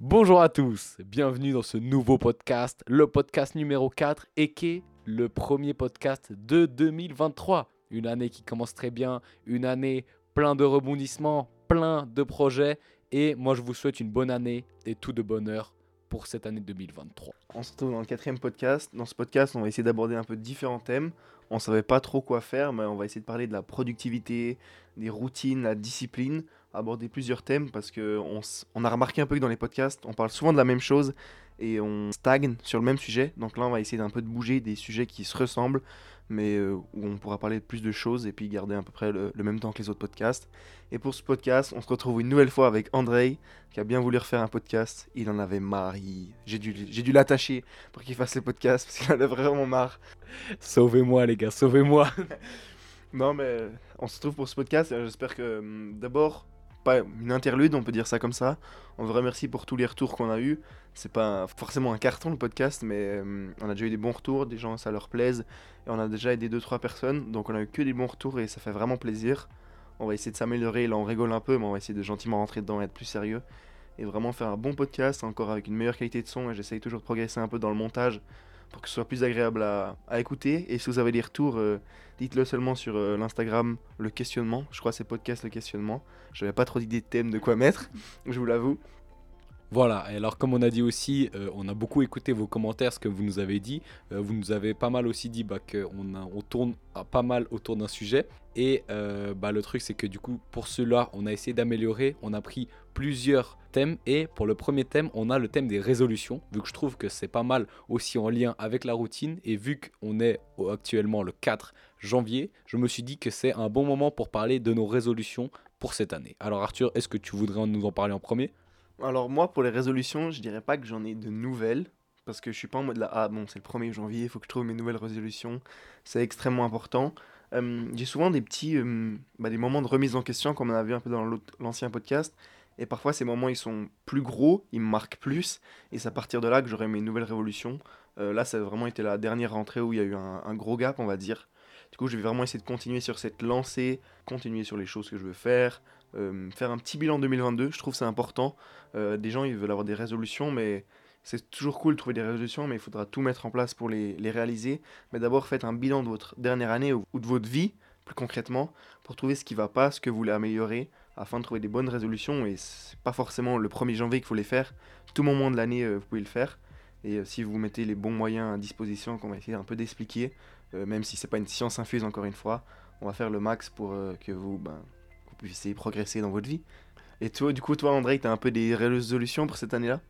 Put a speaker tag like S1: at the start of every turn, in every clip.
S1: Bonjour à tous, bienvenue dans ce nouveau podcast, le podcast numéro 4 et qui est le premier podcast de 2023. Une année qui commence très bien, une année plein de rebondissements, plein de projets et moi je vous souhaite une bonne année et tout de bonheur pour cette année 2023.
S2: On se retrouve dans le quatrième podcast. Dans ce podcast, on va essayer d'aborder un peu différents thèmes. On savait pas trop quoi faire, mais on va essayer de parler de la productivité, des routines, la discipline, aborder plusieurs thèmes parce que on, a remarqué un peu que dans les podcasts, on parle souvent de la même chose et on stagne sur le même sujet. Donc là, on va essayer d'un peu de bouger des sujets qui se ressemblent, mais euh, où on pourra parler de plus de choses et puis garder à peu près le, le même temps que les autres podcasts. Et pour ce podcast, on se retrouve une nouvelle fois avec Andrei, qui a bien voulu refaire un podcast. Il en avait marre. il- J'ai dû, j'ai dû l'attacher pour qu'il fasse les podcasts parce qu'il en avait vraiment marre.
S1: Sauvez-moi les gars, sauvez-moi.
S2: Non, mais euh, on se retrouve pour ce podcast. J'espère que hum, d'abord, une interlude, on peut dire ça comme ça. On vous remercie pour tous les retours qu'on a eus. C'est pas forcément un carton le podcast, mais hum, on a déjà eu des bons retours. Des gens, ça leur plaise. Et on a déjà aidé 2-3 personnes. Donc on a eu que des bons retours et ça fait vraiment plaisir. On va essayer de s'améliorer. Là, on rigole un peu, mais on va essayer de gentiment rentrer dedans et être plus sérieux. Et vraiment faire un bon podcast, encore avec une meilleure qualité de son. Et j'essaye toujours de progresser un peu dans le montage pour que ce soit plus agréable à, écouter. Et si vous avez des retours, euh, dites-le seulement sur euh, l'Instagram, le questionnement. Je crois que c'est podcast le questionnement. Je n'avais pas trop d'idées de thème de quoi mettre, je vous l'avoue.
S1: Voilà, et alors comme on a dit aussi, euh, on a beaucoup écouté vos commentaires, ce que vous nous avez dit. Vous nous avez pas mal aussi dit bah, qu'on on tourne pas mal autour d'un sujet. Et bah, le truc, c'est que du coup, pour cela, on a essayé d'améliorer. On a pris plusieurs thèmes. Et pour le premier thème, on a le thème des résolutions. Vu que je trouve que c'est pas mal aussi en lien avec la routine. Et vu qu'on est actuellement le 4 janvier, je me suis dit que c'est un bon moment pour parler de nos résolutions pour cette année. Alors Arthur, est-ce que tu voudrais nous en parler en premier?
S2: Alors moi, pour les résolutions, je dirais pas que j'en ai de nouvelles. Parce que je suis pas en mode là, ah bon, c'est le 1er janvier, il faut que je trouve mes nouvelles résolutions. C'est extrêmement important. Euh, J'ai souvent des petits euh, bah, des moments de remise en question, comme on avait un peu dans l'ancien podcast. Et parfois, ces moments, ils sont plus gros, ils me marquent plus. Et c'est à partir de là que j'aurai mes nouvelles révolutions. Euh, là, ça a vraiment été la dernière rentrée où il y a eu un, gros gap, on va dire. Du coup, je vais vraiment essayer de continuer sur cette lancée, continuer sur les choses que je veux faire, euh, faire un petit bilan 2022. Je trouve c'est important. Euh, des gens, ils veulent avoir des résolutions, mais c'est toujours cool de trouver des résolutions, mais il faudra tout mettre en place pour les, réaliser. Mais d'abord, faites un bilan de votre dernière année ou de votre vie, plus concrètement, pour trouver ce qui va pas, ce que vous voulez améliorer, afin de trouver des bonnes résolutions. Et c'est pas forcément le 1er janvier qu'il faut les faire. Tout moment de l'année, euh, vous pouvez le faire. Et euh, si vous mettez les bons moyens à disposition, qu'on va essayer un peu d'expliquer, euh, même si c'est pas une science infuse encore une fois, on va faire le max pour que vous, ben, vous puissiez progresser dans votre vie. Et toi, du coup, toi, André, tu as un peu des résolutions pour cette année-là?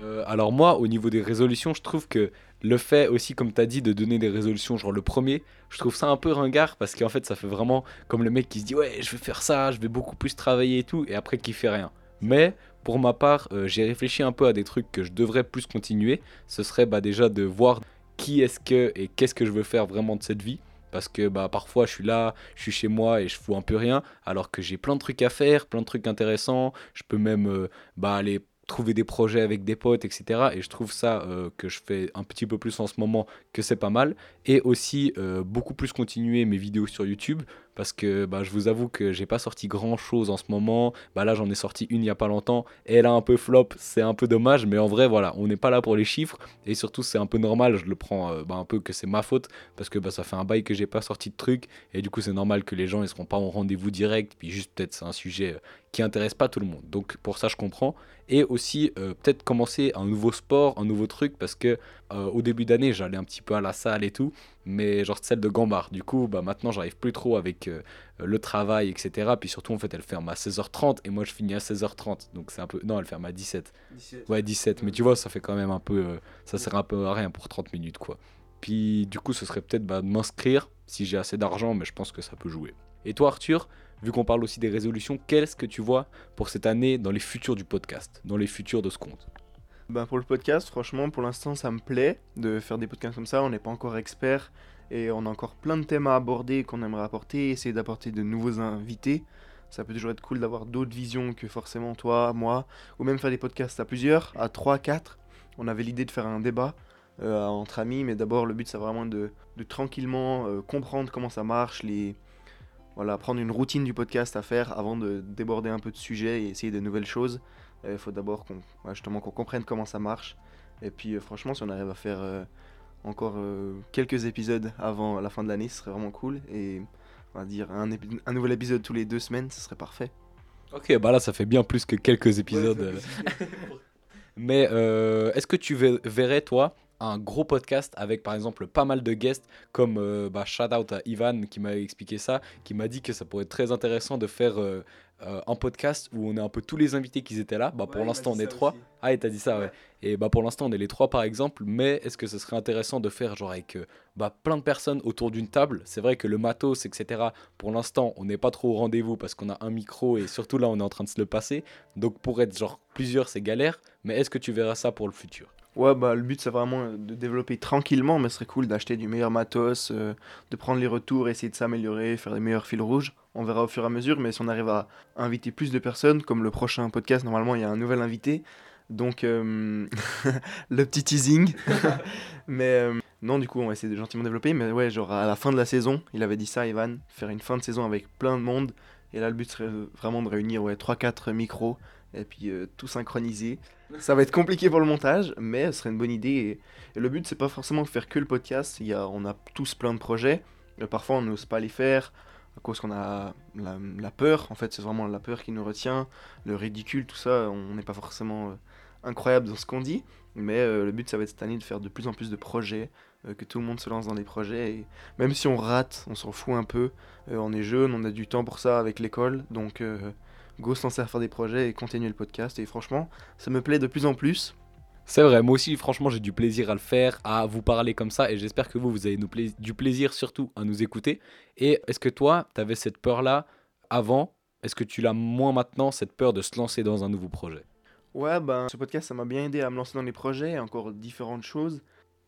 S1: Euh, alors moi, au niveau des résolutions, je trouve que le fait aussi, comme tu as dit, de donner des résolutions, genre le premier, je trouve ça un peu ringard parce qu'en fait, ça fait vraiment comme le mec qui se dit ouais, je vais faire ça, je vais beaucoup plus travailler et tout, et après qui fait rien. Mais pour ma part, euh, j'ai réfléchi un peu à des trucs que je devrais plus continuer. Ce serait bah, déjà de voir qui est-ce que et qu'est-ce que je veux faire vraiment de cette vie. Parce que bah, parfois je suis là, je suis chez moi et je fous un peu rien, alors que j'ai plein de trucs à faire, plein de trucs intéressants. Je peux même euh, bah, aller trouver des projets avec des potes, etc. Et je trouve ça euh, que je fais un petit peu plus en ce moment que c'est pas mal. Et aussi euh, beaucoup plus continuer mes vidéos sur YouTube parce que bah, je vous avoue que j'ai pas sorti grand chose en ce moment. Bah, là j'en ai sorti une il y a pas longtemps elle a un peu flop, c'est un peu dommage. Mais en vrai voilà, on n'est pas là pour les chiffres et surtout c'est un peu normal. Je le prends euh, bah, un peu que c'est ma faute parce que bah, ça fait un bail que j'ai pas sorti de trucs et du coup c'est normal que les gens ils seront pas en rendez-vous direct. Puis juste peut-être c'est un sujet euh, qui intéresse pas tout le monde. Donc pour ça je comprends et aussi euh, peut-être commencer un nouveau sport, un nouveau truc parce que au début d'année j'allais un petit peu à la salle et tout, mais genre celle de Gambard. Du coup bah maintenant j'arrive plus trop avec euh, le travail etc. Puis surtout en fait elle ferme à 16h30 et moi je finis à 16h30 donc c'est un peu non elle ferme à 17. Ouais 17 mais tu vois ça fait quand même un peu euh, ça sert un peu à rien pour 30 minutes quoi. Puis du coup ce serait peut-être bah, de m'inscrire si j'ai assez d'argent mais je pense que ça peut jouer. Et toi Arthur Vu qu'on parle aussi des résolutions, qu'est-ce que tu vois pour cette année dans les futurs du podcast, dans les futurs de ce compte?
S2: Ben pour le podcast, franchement, pour l'instant, ça me plaît de faire des podcasts comme ça. On n'est pas encore expert et on a encore plein de thèmes à aborder qu'on aimerait apporter, essayer d'apporter de nouveaux invités. Ça peut toujours être cool d'avoir d'autres visions que forcément toi, moi, ou même faire des podcasts à plusieurs, à 3, 4. On avait l'idée de faire un débat euh, entre amis, mais d'abord le but c'est vraiment de, tranquillement euh, comprendre comment ça marche, les, voilà, prendre une routine du podcast à faire avant de déborder un peu de sujet et essayer de nouvelles choses. Il faut d'abord qu'on ouais, justement qu'on comprenne comment ça marche. Et puis euh, franchement, si on arrive à faire euh, encore euh, quelques épisodes avant la fin de l'année, ce serait vraiment cool. Et on va dire un, nouvel épisode tous les deux semaines, ce serait parfait.
S1: Ok, bah là, ça fait bien plus que quelques épisodes. euh. Mais euh, est-ce que tu ver- verrais, toi, un gros podcast avec, par exemple, pas mal de guests, comme euh, bah, shout out à Ivan qui m'a expliqué ça, qui m'a dit que ça pourrait être très intéressant de faire euh, euh, un podcast où on est un peu tous les invités qui étaient là. Bah, pour l'instant, on est trois. Ah, et t'as dit ça, ouais. Et bah pour l'instant, on est les trois par exemple, mais est-ce que ce serait intéressant de faire genre avec bah, plein de personnes autour d'une table? C'est vrai que le matos, etc., pour l'instant, on n'est pas trop au rendez-vous parce qu'on a un micro et surtout là, on est en train de se le passer. Donc pour être genre plusieurs, c'est galère, mais est-ce que tu verras ça pour le futur?
S2: Ouais, bah le but c'est vraiment de développer tranquillement, mais ce serait cool d'acheter du meilleur matos, euh, de prendre les retours, essayer de s'améliorer, faire des meilleurs fils rouges. On verra au fur et à mesure, mais si on arrive à inviter plus de personnes, comme le prochain podcast, normalement il y a un nouvel invité. Donc euh, le petit teasing. mais euh, non, du coup, on va essayer de gentiment développer. Mais ouais, genre à la fin de la saison, il avait dit ça, Ivan, faire une fin de saison avec plein de monde. Et là, le but serait vraiment de réunir ouais, 3-4 micros et puis euh, tout synchroniser. Ça va être compliqué pour le montage, mais ce serait une bonne idée. Et, et le but, c'est pas forcément de faire que le podcast. Il y a, on a tous plein de projets. Euh, parfois, on n'ose pas les faire à cause qu'on a la, peur. En fait, c'est vraiment la peur qui nous retient. Le ridicule, tout ça, on n'est pas forcément euh, incroyable dans ce qu'on dit. Mais le but, ça va être cette année de faire de plus en plus de projets, que tout le monde se lance dans des projets. Et même si on rate, on s'en fout un peu. On est jeune, on a du temps pour ça avec l'école. Donc, go se lancer à faire des projets et continuer le podcast. Et franchement, ça me plaît de plus en plus.
S1: C'est vrai, moi aussi, franchement, j'ai du plaisir à le faire, à vous parler comme ça, et j'espère que vous, vous avez nous pla- du plaisir surtout à nous écouter. Et est-ce que toi, tu avais cette peur-là avant? Est-ce que tu l'as moins maintenant, cette peur de se lancer dans un nouveau projet?
S2: Ouais, ben, ce podcast, ça m'a bien aidé à me lancer dans les projets et encore différentes choses.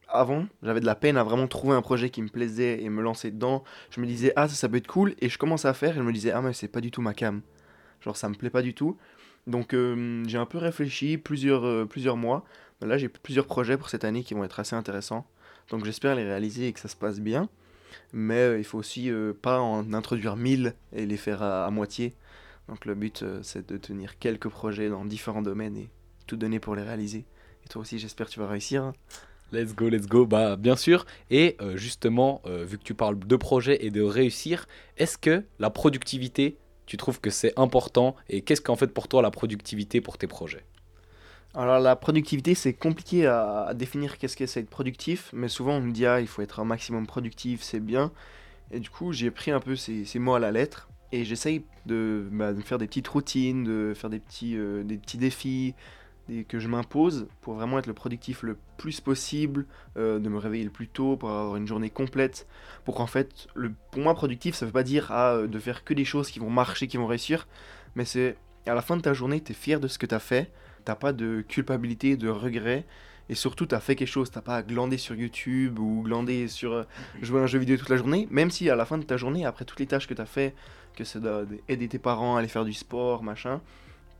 S2: Avant, j'avais de la peine à vraiment trouver un projet qui me plaisait et me lancer dedans. Je me disais, ah, ça, ça peut être cool. Et je commençais à faire et je me disais, ah, mais c'est pas du tout ma cam. Genre, ça me plaît pas du tout. Donc, euh, j'ai un peu réfléchi plusieurs, euh, plusieurs mois. Là, j'ai plusieurs projets pour cette année qui vont être assez intéressants. Donc, j'espère les réaliser et que ça se passe bien. Mais euh, il faut aussi euh, pas en introduire mille et les faire à, moitié. Donc, le but, c'est de tenir quelques projets dans différents domaines et tout donner pour les réaliser. Et toi aussi, j'espère que tu vas réussir. hein.
S1: Let's go, let's go, bah bien sûr. Et justement, vu que tu parles de projet et de réussir, est-ce que la productivité, tu trouves que c'est important Et qu'est-ce qu'en fait pour toi la productivité pour tes projets?
S2: Alors la productivité, c'est compliqué à, définir qu'est-ce que c'est être productif, mais souvent on me dit ah il faut être un maximum productif, c'est bien. Et du coup j'ai pris un peu ces, mots à la lettre et j'essaye de, bah, de faire des petites routines, de faire des petits, euh, des petits défis des- que je m'impose pour vraiment être le productif le plus possible, euh, de me réveiller le plus tôt pour avoir une journée complète. Pour qu'en fait, le, pour moi productif, ça veut pas dire ah, euh, de faire que des choses qui vont marcher, qui vont réussir, mais c'est à la fin de ta journée, tu es fier de ce que tu as fait t'as pas de culpabilité, de regret, et surtout t'as fait quelque chose, t'as pas à glander sur YouTube ou glander sur euh, jouer à un jeu vidéo toute la journée, même si à la fin de ta journée, après toutes les tâches que t'as fait, que c'est de- d'aider tes parents, aller faire du sport, machin,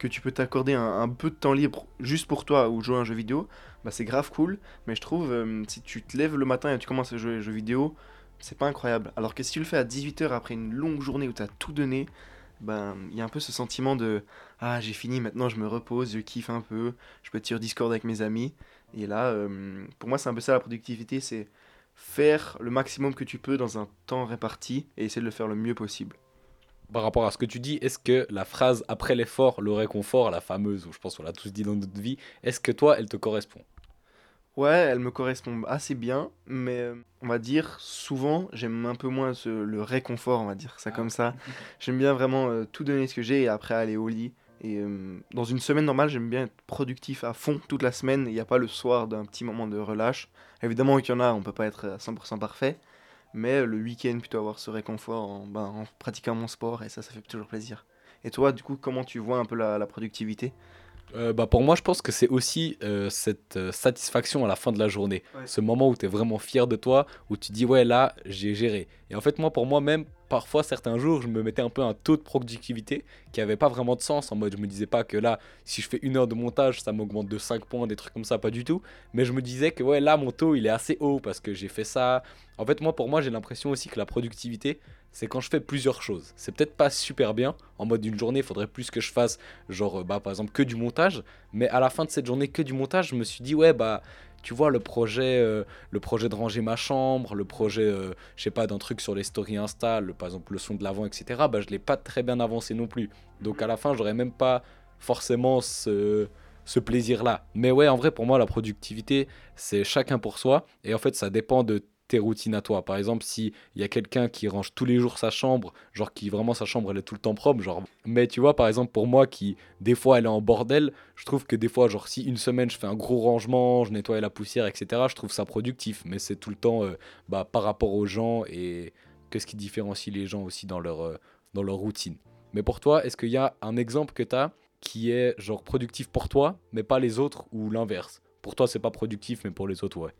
S2: que tu peux t'accorder un, peu de temps libre juste pour toi ou jouer à un jeu vidéo, bah c'est grave cool, mais je trouve euh, si tu te lèves le matin et tu commences à jouer à un jeu vidéo, c'est pas incroyable. Alors que si tu le fais à 18h après une longue journée où t'as tout donné, ben il y a un peu ce sentiment de ah j'ai fini maintenant je me repose je kiffe un peu je peux être sur Discord avec mes amis et là euh, pour moi c'est un peu ça la productivité c'est faire le maximum que tu peux dans un temps réparti et essayer de le faire le mieux possible
S1: Par rapport à ce que tu dis, est-ce que la phrase après l'effort, le réconfort, la fameuse, où je pense qu'on l'a tous dit dans notre vie, est-ce que toi, elle te correspond?
S2: Ouais elle me correspond assez bien mais on va dire souvent j'aime un peu moins ce- le réconfort on va dire ça
S1: Ah.
S2: comme ça. J'aime bien vraiment euh, tout donner ce que j'ai et après aller au lit. Et euh, dans une semaine normale j'aime bien être productif à fond toute la semaine. Il n'y a pas le soir d'un petit moment de relâche. Évidemment qu'il y en a on peut pas être à 100% parfait mais le week-end plutôt avoir ce réconfort en, ben, en pratiquant mon sport et ça ça fait toujours plaisir et toi du coup comment tu vois un peu la, la productivité?
S1: Euh, bah pour moi, je pense que c'est aussi euh, cette euh, satisfaction à la fin de la journée.
S2: Ouais.
S1: Ce moment où tu es vraiment fier de toi, où tu dis, ouais, là, j'ai géré. Et en fait, moi, pour moi-même, parfois, certains jours, je me mettais un peu un taux de productivité qui avait pas vraiment de sens. En mode, je me disais pas que là, si je fais une heure de montage, ça m'augmente de 5 points, des trucs comme ça, pas du tout. Mais je me disais que ouais, là, mon taux, il est assez haut parce que j'ai fait ça. En fait, moi, pour moi, j'ai l'impression aussi que la productivité, c'est quand je fais plusieurs choses. C'est peut-être pas super bien. En mode d'une journée, il faudrait plus que je fasse, genre, bah, par exemple, que du montage. Mais à la fin de cette journée, que du montage, je me suis dit, ouais, bah, tu vois, le projet, euh, le projet de ranger ma chambre, le projet, euh, je sais pas, d'un truc sur les stories Insta, par exemple, le son de l'avant, etc., bah, je l'ai pas très bien avancé non plus. Donc à la fin, j'aurais même pas forcément ce, ce plaisir-là. Mais ouais, en vrai, pour moi, la productivité, c'est chacun pour soi. Et en fait, ça dépend de tes routines à toi. Par exemple, s'il y a quelqu'un qui range tous les jours sa chambre, genre qui vraiment sa chambre elle est tout le temps propre, genre. Mais tu vois, par exemple, pour moi qui des fois elle est en bordel, je trouve que des fois, genre si une semaine je fais un gros rangement, je nettoie la poussière, etc., je trouve ça productif. Mais c'est tout le temps euh, bah, par rapport aux gens et qu'est-ce qui différencie les gens aussi dans leur, euh, dans leur routine. Mais pour toi, est-ce qu'il y a un exemple que tu as qui est genre productif pour toi, mais pas les autres ou l'inverse? Pour toi, c'est pas productif, mais pour les autres, ouais.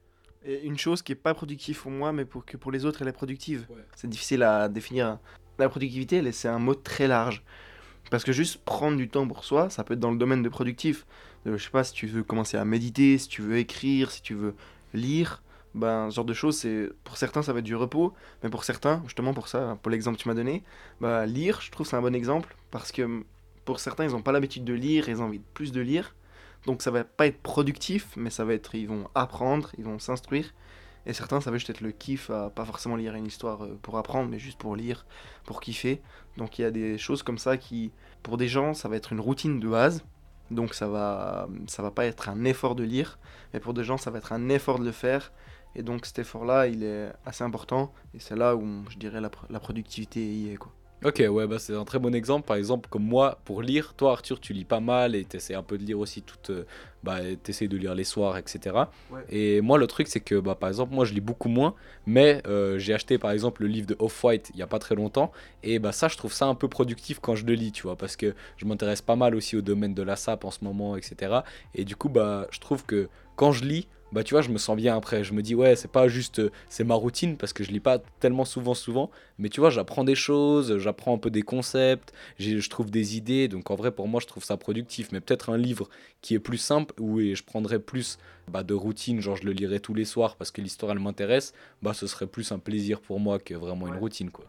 S2: Et une chose qui est pas productive pour moi, mais pour que pour les autres, elle est productive. C'est difficile à définir. La productivité, c'est un mot très large. Parce que juste prendre du temps pour soi, ça peut être dans le domaine de productif. Euh, je sais pas, si tu veux commencer à méditer, si tu veux écrire, si tu veux lire, ben, ce genre de choses, c'est pour certains, ça va être du repos, mais pour certains, justement pour ça, pour l'exemple que tu m'as donné, bah, lire, je trouve c'est un bon exemple, parce que pour certains, ils n'ont pas l'habitude de lire, ils ont envie de plus de lire, donc ça va pas être productif, mais ça va être, ils vont apprendre, ils vont s'instruire. Et certains, ça va juste être le kiff à pas forcément lire une histoire euh, pour apprendre, mais juste pour lire, pour kiffer. Donc il y a des choses comme ça qui, pour des gens, ça va être une routine de base. Donc ça va, ça va pas être un effort de lire, mais pour des gens, ça va être un effort de le faire. Et donc cet effort-là, il est assez important. Et c'est là où je dirais la, productivité y est.
S1: Ok, ouais, bah c'est un très bon exemple. Par exemple, comme moi, pour lire, toi Arthur, tu lis pas mal et t'essaies un peu de lire aussi toute. Euh, bah, t'essaies de lire les soirs, etc. Et moi, le truc, c'est que, bah, par exemple, moi, je lis beaucoup moins, mais euh, j'ai acheté, par exemple, le livre de Off-White il y a pas très longtemps. Et bah, ça, je trouve ça un peu productif quand je le lis, tu vois, parce que je m'intéresse pas mal aussi au domaine de la SAP en ce moment, etc. Et du coup, bah, je trouve que quand je lis, bah tu vois, je me sens bien après. Je me dis, ouais, c'est pas juste, euh, c'est ma routine parce que je lis pas tellement souvent, souvent. Mais tu vois, j'apprends des choses, j'apprends un peu des concepts, je trouve des idées. Donc en vrai, pour moi, je trouve ça productif. Mais peut-être un livre qui est plus simple, où je prendrais plus bah, de routine, genre je le lirais tous les soirs parce que l'histoire, elle m'intéresse, bah ce serait plus un plaisir pour moi que vraiment une routine, quoi.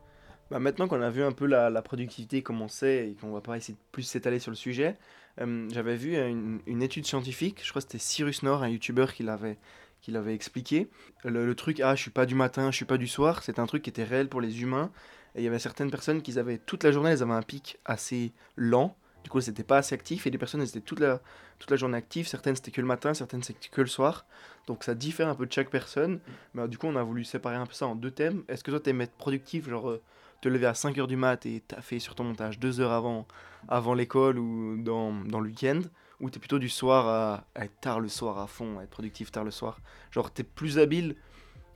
S2: Bah maintenant qu'on a vu un peu la, la productivité commencer et qu'on va pas essayer de plus s'étaler sur le sujet, euh, j'avais vu une, étude scientifique, je crois que c'était Cyrus Nord, un youtubeur qui l'avait qui l'avait expliqué. Le, truc, ah, je suis pas du matin, je suis pas du soir, c'est un truc qui était réel pour les humains. Et il y avait certaines personnes qui avaient toute la journée, elles avaient un pic assez lent. Du coup, c'était pas assez actif. Et des personnes, elles étaient toute la, toute la journée actives. Certaines, c'était que le matin, certaines, c'était que le soir. Donc, ça diffère un peu de chaque personne. Mais du coup, on a voulu séparer un peu ça en deux thèmes. Est-ce que toi, t'aimes être productif, genre euh, te lever à 5h du mat et t'as fait sur ton montage 2 heures avant, avant l'école ou dans, dans le week-end Ou t'es plutôt du soir à, être tard le soir à fond, à être productif tard le soir Genre t'es plus habile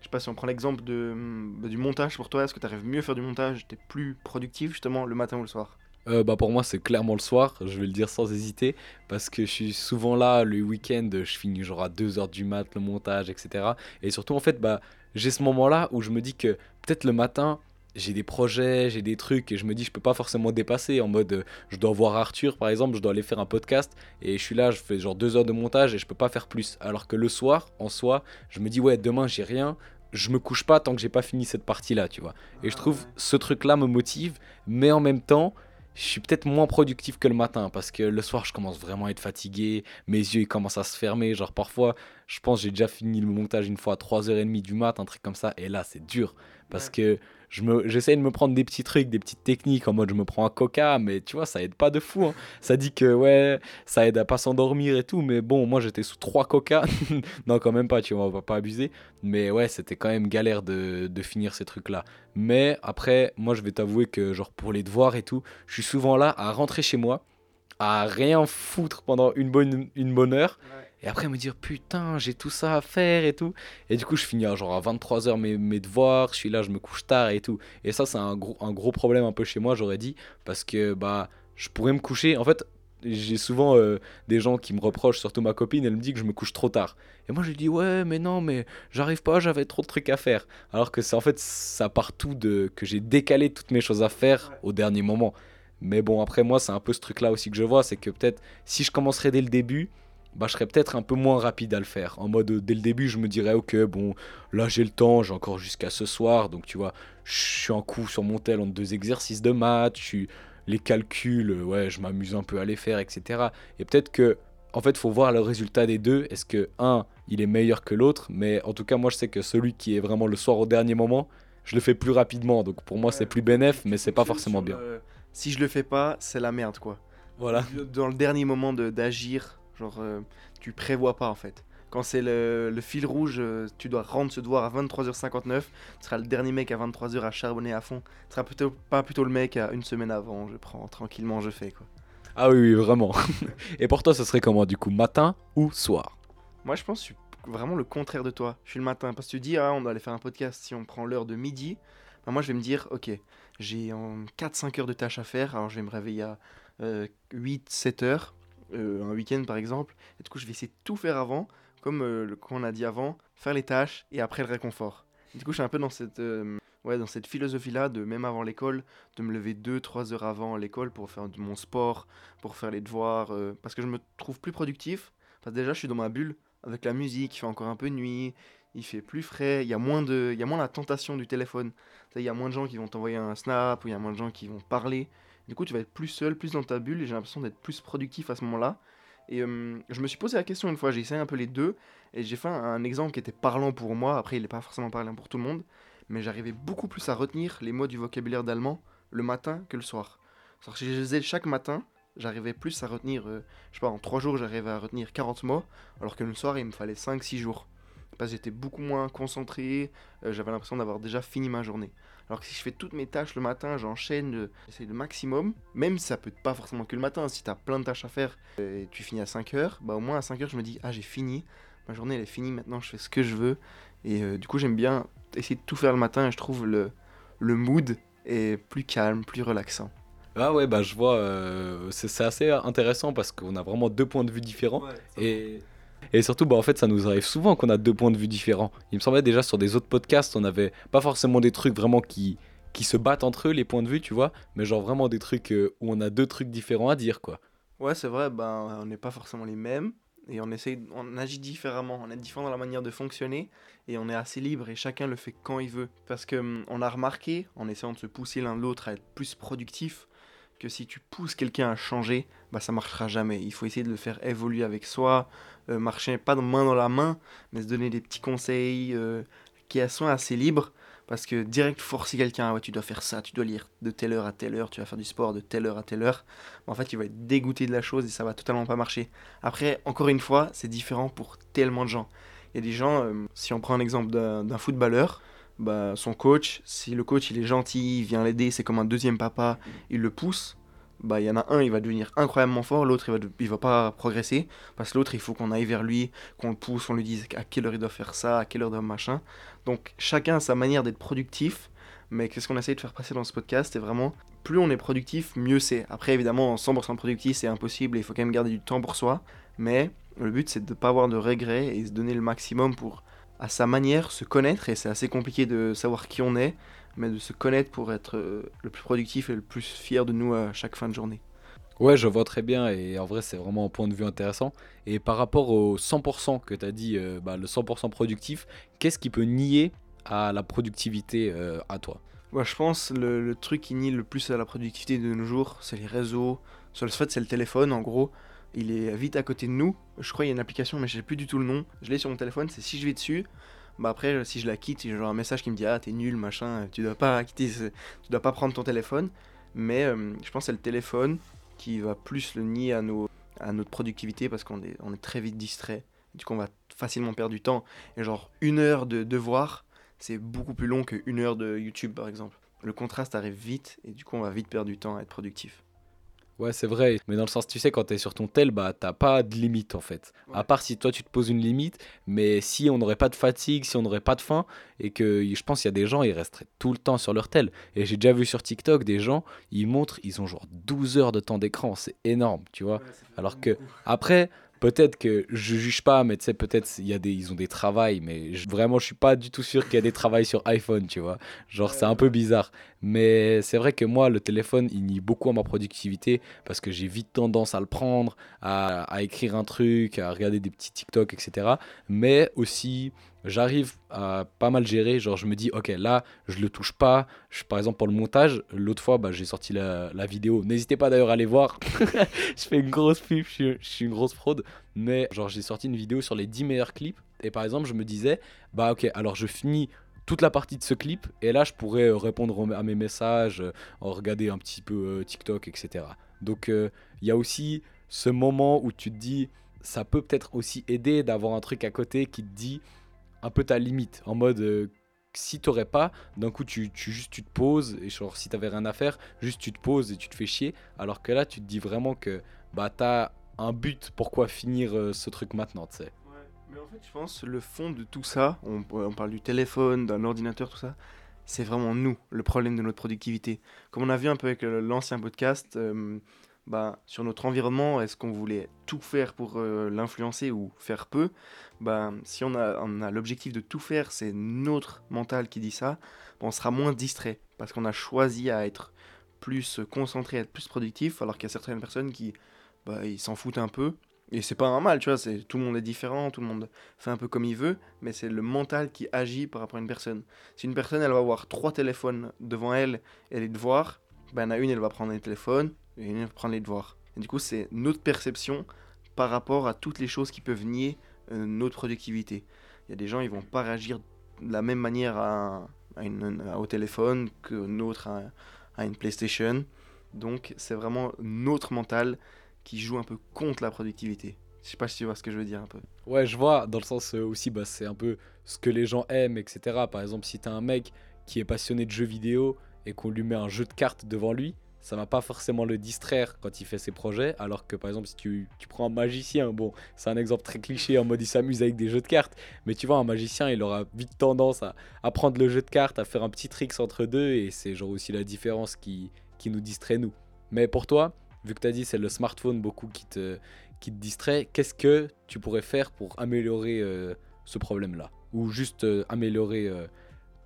S2: je sais pas si on prend l'exemple de, bah, du montage pour toi, est-ce que tu arrives mieux à faire du montage, t'es plus productif justement le matin ou le soir?
S1: Euh, bah pour moi c'est clairement le soir, je vais le dire sans hésiter, parce que je suis souvent là le week-end, je finis genre à 2h du mat le montage, etc. Et surtout en fait bah j'ai ce moment là où je me dis que peut-être le matin j'ai des projets, j'ai des trucs et je me dis je peux pas forcément dépasser en mode euh, je dois voir Arthur par exemple, je dois aller faire un podcast et je suis là, je fais genre deux heures de montage et je peux pas faire plus. Alors que le soir, en soi, je me dis ouais demain j'ai rien, je me couche pas tant que j'ai pas fini cette partie là, tu vois. Et je trouve ce truc là me motive, mais en même temps je suis peut-être moins productif que le matin parce que le soir je commence vraiment à être fatigué, mes yeux ils commencent à se fermer, genre parfois je pense j'ai déjà fini le montage une fois à 3h30 du mat, un truc comme ça et là c'est dur parce que j'essaie de me prendre des petits trucs, des petites techniques en mode je me prends un coca, mais tu vois, ça aide pas de fou. Hein. Ça dit que ouais, ça aide à pas s'endormir et tout, mais bon, moi j'étais sous trois coca. non, quand même pas, tu vois, on va pas abuser. Mais ouais, c'était quand même galère de, de finir ces trucs-là. Mais après, moi je vais t'avouer que, genre pour les devoirs et tout, je suis souvent là à rentrer chez moi, à rien foutre pendant une bonne, une bonne heure. Et après me dire putain, j'ai tout ça à faire et tout. Et du coup, je finis à genre à 23h mes, mes devoirs, je suis là, je me couche tard et tout. Et ça, c'est un gros, un gros problème un peu chez moi, j'aurais dit. Parce que bah, je pourrais me coucher. En fait, j'ai souvent euh, des gens qui me reprochent, surtout ma copine, elle me dit que je me couche trop tard. Et moi je lui dis ouais mais non mais j'arrive pas, j'avais trop de trucs à faire. Alors que c'est en fait ça part tout de que j'ai décalé toutes mes choses à faire au dernier moment. Mais bon après moi c'est un peu ce truc là aussi que je vois, c'est que peut-être si je commencerais dès le début, bah, je serais peut-être un peu moins rapide à le faire. En mode, dès le début, je me dirais, ok, bon, là j'ai le temps, j'ai encore jusqu'à ce soir, donc tu vois, je suis en coup sur mon tel entre deux exercices de maths, je suis les calculs, euh, ouais, je m'amuse un peu à les faire, etc. Et peut-être que, en fait, il faut voir le résultat des deux. Est-ce que, un, il est meilleur que l'autre? Mais en tout cas, moi, je sais que celui qui est vraiment le soir au dernier moment, je le fais plus rapidement. Donc pour moi, c'est plus bénéf, mais c'est pas forcément bien.
S2: si je le fais pas, c'est la merde, quoi.
S1: Voilà.
S2: Dans le dernier moment d'agir, genre, euh, tu prévois pas, en fait. Quand c'est le, fil rouge, euh, tu dois rendre ce devoir à 23h59. Tu seras le dernier mec à 23h à charbonner à fond. Tu seras plutôt, pas plutôt le mec à une semaine avant. Je prends tranquillement, je fais quoi.
S1: Ah oui, oui vraiment. Et pour toi, ce serait comment du coup Matin ou soir?
S2: Moi, je pense que je suis vraiment le contraire de toi. Je suis le matin. Parce que tu dis, ah, on doit aller faire un podcast si on prend l'heure de midi. Ben, moi, je vais me dire, ok, j'ai 4-5 heures de tâches à faire. Alors, je vais me réveiller à 8-7 euh, heures. Euh, un week-end par exemple. Et du coup, je vais essayer de tout faire avant comme euh, on a dit avant, faire les tâches et après le réconfort. du coup, je suis un peu dans cette, euh, ouais, dans cette philosophie-là de même avant l'école, de me lever 2-3 heures avant l'école pour faire de mon sport, pour faire les devoirs, euh, parce que je me trouve plus productif. Parce déjà, je suis dans ma bulle avec la musique, il fait encore un peu nuit, il fait plus frais, il y a moins de, il y a moins la tentation du téléphone. Il y a moins de gens qui vont t'envoyer un snap ou il y a moins de gens qui vont parler. Du coup, tu vas être plus seul, plus dans ta bulle et j'ai l'impression d'être plus productif à ce moment-là. Et euh, je me suis posé la question une fois, j'ai essayé un peu les deux, et j'ai fait un, exemple qui était parlant pour moi, après il n'est pas forcément parlant pour tout le monde, mais j'arrivais beaucoup plus à retenir les mots du vocabulaire d'allemand le matin que le soir. Alors, si je les faisais chaque matin, j'arrivais plus à retenir, euh, je sais pas, en 3 jours j'arrivais à retenir 40 mots, alors que le soir il me fallait 5-6 jours. Parce que j'étais beaucoup moins concentré, euh, j'avais l'impression d'avoir déjà fini ma journée. Alors que si je fais toutes mes tâches le matin, j'enchaîne, euh, j'essaie le maximum, même si ça peut pas forcément que le matin, si tu as plein de tâches à faire euh, et tu finis à 5 heures, bah au moins à 5 heures je me dis ah j'ai fini, ma journée elle est finie, maintenant je fais ce que je veux. Et euh, du coup j'aime bien essayer de tout faire le matin et je trouve le, le mood est plus calme, plus relaxant.
S1: Ah ouais bah je vois, c'est assez intéressant parce qu'on a vraiment deux points de vue différents. et et surtout, bah, en fait, ça nous arrive souvent qu'on a deux points de vue différents. Il me semblait déjà sur des autres podcasts, on avait pas forcément des trucs vraiment qui, qui se battent entre eux, les points de vue, tu vois, mais genre vraiment des trucs euh, où on a deux trucs différents à dire, quoi.
S2: Ouais, c'est vrai, ben, on n'est pas forcément les mêmes et on essaye, on agit différemment, on est différent dans la manière de fonctionner et on est assez libre et chacun le fait quand il veut. Parce que hum, on a remarqué, en essayant de se pousser l'un l'autre à être plus productif, que si tu pousses quelqu'un à changer, bah ça marchera jamais. Il faut essayer de le faire évoluer avec soi, euh, marcher pas main dans la main, mais se donner des petits conseils euh, qui sont assez libres. Parce que direct forcer quelqu'un, ouais, tu dois faire ça, tu dois lire de telle heure à telle heure, tu vas faire du sport de telle heure à telle heure. en fait, il va être dégoûté de la chose et ça va totalement pas marcher. Après, encore une fois, c'est différent pour tellement de gens. Il y a des gens, euh, si on prend un exemple d'un footballeur, bah, son coach, si le coach il est gentil, il vient l'aider, c'est comme un deuxième papa, il le pousse, bah il y en a un, il va devenir incroyablement fort, l'autre il va, il va pas progresser, parce que l'autre il faut qu'on aille vers lui, qu'on le pousse, on lui dise à quelle heure il doit faire ça, à quelle heure il doit machin. Donc chacun a sa manière d'être productif, mais qu'est-ce qu'on essaie de faire passer dans ce podcast, c'est vraiment plus on est productif, mieux c'est. Après évidemment 100% productif c'est impossible, il faut quand même garder du temps pour soi, mais le but c'est de ne pas avoir de regrets et se donner le maximum pour à sa manière se connaître, et c'est assez compliqué de savoir qui on est, mais de se connaître pour être euh, le plus productif et le plus fier de nous à chaque fin de journée.
S1: Ouais, je vois très bien et en vrai, c'est vraiment un point de vue intéressant. Et par rapport au 100% que tu as dit, euh, bah, le 100% productif, qu'est-ce qui peut nier à la productivité euh, à toi?
S2: Ouais, Je pense le, le truc qui nie le plus à la productivité de nos jours, c'est les réseaux. Sur le fait, c'est le téléphone en gros. Il est vite à côté de nous. Je crois qu'il y a une application, mais je sais plus du tout le nom. Je l'ai sur mon téléphone, c'est si je vais dessus, bah après, si je la quitte, j'ai un message qui me dit Ah, t'es nul, machin, tu dois pas tu dois pas prendre ton téléphone. Mais euh, je pense que c'est le téléphone qui va plus le nier à, nos, à notre productivité parce qu'on est, on est très vite distrait. Du coup, on va facilement perdre du temps. Et genre, une heure de devoir, c'est beaucoup plus long qu'une heure de YouTube, par exemple. Le contraste arrive vite et du coup, on va vite perdre du temps à être productif.
S1: Ouais, c'est vrai. Mais dans le sens, tu sais, quand t'es sur ton tel, bah t'as pas de limite en fait. À part si toi tu te poses une limite, mais si on n'aurait pas de fatigue, si on n'aurait pas de faim, et que je pense qu'il y a des gens, ils resteraient tout le temps sur leur tel. Et j'ai déjà vu sur TikTok des gens, ils montrent, ils ont genre 12 heures de temps d'écran. C'est énorme, tu vois. Alors que, après, peut-être que je juge pas, mais tu sais, peut-être il y a des, ils ont des travails, mais vraiment, je suis pas du tout sûr qu'il y a des travails sur iPhone, tu vois. Genre, c'est un peu bizarre. Mais c'est vrai que moi, le téléphone, il nie beaucoup à ma productivité parce que j'ai vite tendance à le prendre, à, à écrire un truc, à regarder des petits TikTok, etc. Mais aussi, j'arrive à pas mal gérer. Genre, je me dis, ok, là, je le touche pas. Je, par exemple, pour le montage, l'autre fois, bah, j'ai sorti la, vidéo. N'hésitez pas d'ailleurs à aller voir. je fais une grosse pub, je suis, je suis une grosse fraude. Mais, genre, j'ai sorti une vidéo sur les 10 meilleurs clips. Et par exemple, je me disais, bah, ok, alors je finis toute la partie de ce clip. Et là, je pourrais euh, répondre à mes messages, euh, regarder un petit peu euh, TikTok, etc. Donc, il y a aussi ce moment où tu te dis, ça peut peut-être aussi aider d'avoir un truc à côté qui te dit un peu ta limite. En mode, euh, si t'aurais pas, d'un coup, tu, tu, juste tu te poses, et genre, si t'avais rien à faire, juste tu te poses et tu te fais chier. Alors que là, tu te dis vraiment que bah, t'as un but pourquoi finir euh, ce truc maintenant, tu sais.
S2: Mais en fait, je pense le fond de tout ça, on, parle du téléphone, d'un ordinateur, tout ça, c'est vraiment nous, le problème de notre productivité. Comme on a vu un peu avec euh, l'ancien podcast, euh, bah, sur notre environnement, est-ce qu'on voulait tout faire pour euh, l'influencer ou faire peu? Bah, Si on a, on a l'objectif de tout faire, c'est notre mental qui dit ça, bah, on sera moins distrait parce qu'on a choisi à être plus concentré, à être plus productif, alors qu'il y a certaines personnes qui bah, ils s'en foutent un peu. Et c'est pas un mal, tu vois, c'est, tout le monde est différent, tout le monde fait un peu comme il veut, mais c'est le mental qui agit par rapport à une personne. Si une personne, elle va avoir trois téléphones devant elle et les devoirs, ben, à une, elle va prendre les téléphones, et va prendre les devoirs. Et du coup, c'est notre perception par rapport à toutes les choses qui peuvent nier euh, notre productivité. Il y a des gens, ils vont pas réagir de la même manière à, à au téléphone que notre à, à une PlayStation. Donc, c'est vraiment notre mental qui joue un peu contre la productivité. Je sais pas si tu vois ce que je veux dire un peu.
S1: Ouais, je vois, dans le sens euh, aussi, bah, c'est un peu ce que les gens aiment, etc. Par exemple, si t'as un mec qui est passionné de jeux vidéo et qu'on lui met un jeu de cartes devant lui, ça va pas forcément le distraire quand il fait ses projets. Alors que par exemple, si tu, tu prends un magicien, bon, c'est un exemple très cliché en mode il s'amuse avec des jeux de cartes, mais tu vois, un magicien il aura vite tendance à, à prendre le jeu de cartes, à faire un petit trick entre deux, et c'est genre aussi la différence qui, qui nous distrait nous. Mais pour toi, vu que tu as dit c'est le smartphone beaucoup qui te, qui te distrait, qu'est-ce que tu pourrais faire pour améliorer euh, ce problème-là? Ou juste euh, améliorer euh,